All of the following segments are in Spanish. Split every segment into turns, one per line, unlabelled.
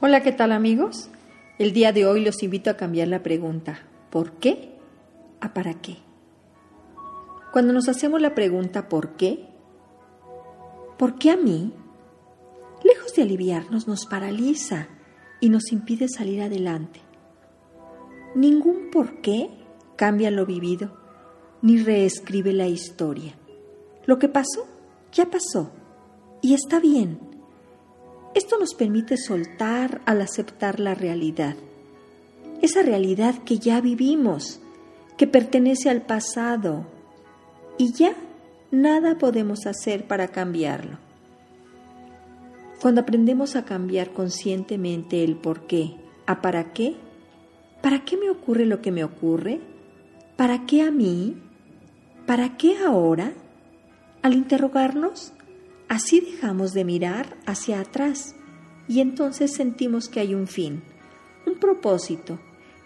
Hola, ¿qué tal amigos? El día de hoy los invito a cambiar la pregunta ¿por qué? a ¿para qué? Cuando nos hacemos la pregunta ¿por qué? ¿Por qué a mí? Lejos de aliviarnos, nos paraliza y nos impide salir adelante. Ningún por qué cambia lo vivido, ni reescribe la historia. Lo que pasó, ya pasó, y está bien esto nos permite soltar al aceptar la realidad, esa realidad que ya vivimos, que pertenece al pasado y ya nada podemos hacer para cambiarlo. Cuando aprendemos a cambiar conscientemente el por qué, a para qué, ¿para qué me ocurre lo que me ocurre? ¿Para qué a mí? ¿Para qué ahora? Al interrogarnos, Así dejamos de mirar hacia atrás y entonces sentimos que hay un fin, un propósito,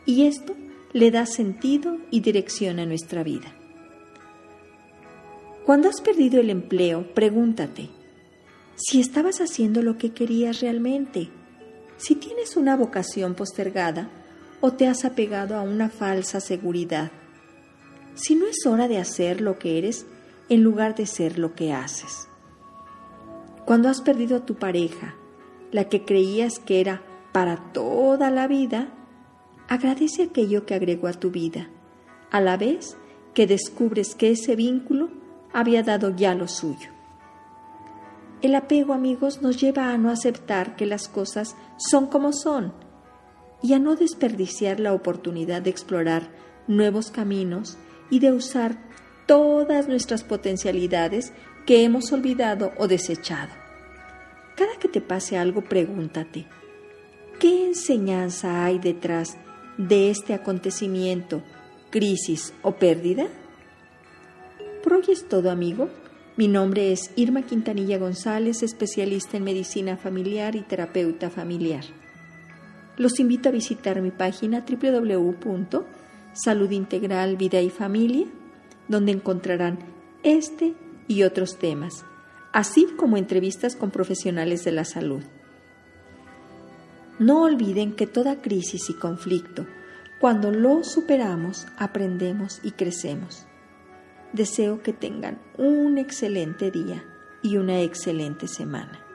y esto le da sentido y dirección a nuestra vida. Cuando has perdido el empleo, pregúntate si estabas haciendo lo que querías realmente, si tienes una vocación postergada o te has apegado a una falsa seguridad, si no es hora de hacer lo que eres en lugar de ser lo que haces. Cuando has perdido a tu pareja, la que creías que era para toda la vida, agradece aquello que agregó a tu vida, a la vez que descubres que ese vínculo había dado ya lo suyo. El apego, amigos, nos lleva a no aceptar que las cosas son como son y a no desperdiciar la oportunidad de explorar nuevos caminos y de usar todas nuestras potencialidades que hemos olvidado o desechado. Cada que te pase algo, pregúntate, ¿qué enseñanza hay detrás de este acontecimiento, crisis o pérdida? Por hoy es todo, amigo. Mi nombre es Irma Quintanilla González, especialista en medicina familiar y terapeuta familiar. Los invito a visitar mi página www.saludintegralvidayfamilia, donde encontrarán este y otros temas, así como entrevistas con profesionales de la salud. No olviden que toda crisis y conflicto, cuando lo superamos, aprendemos y crecemos. Deseo que tengan un excelente día y una excelente semana.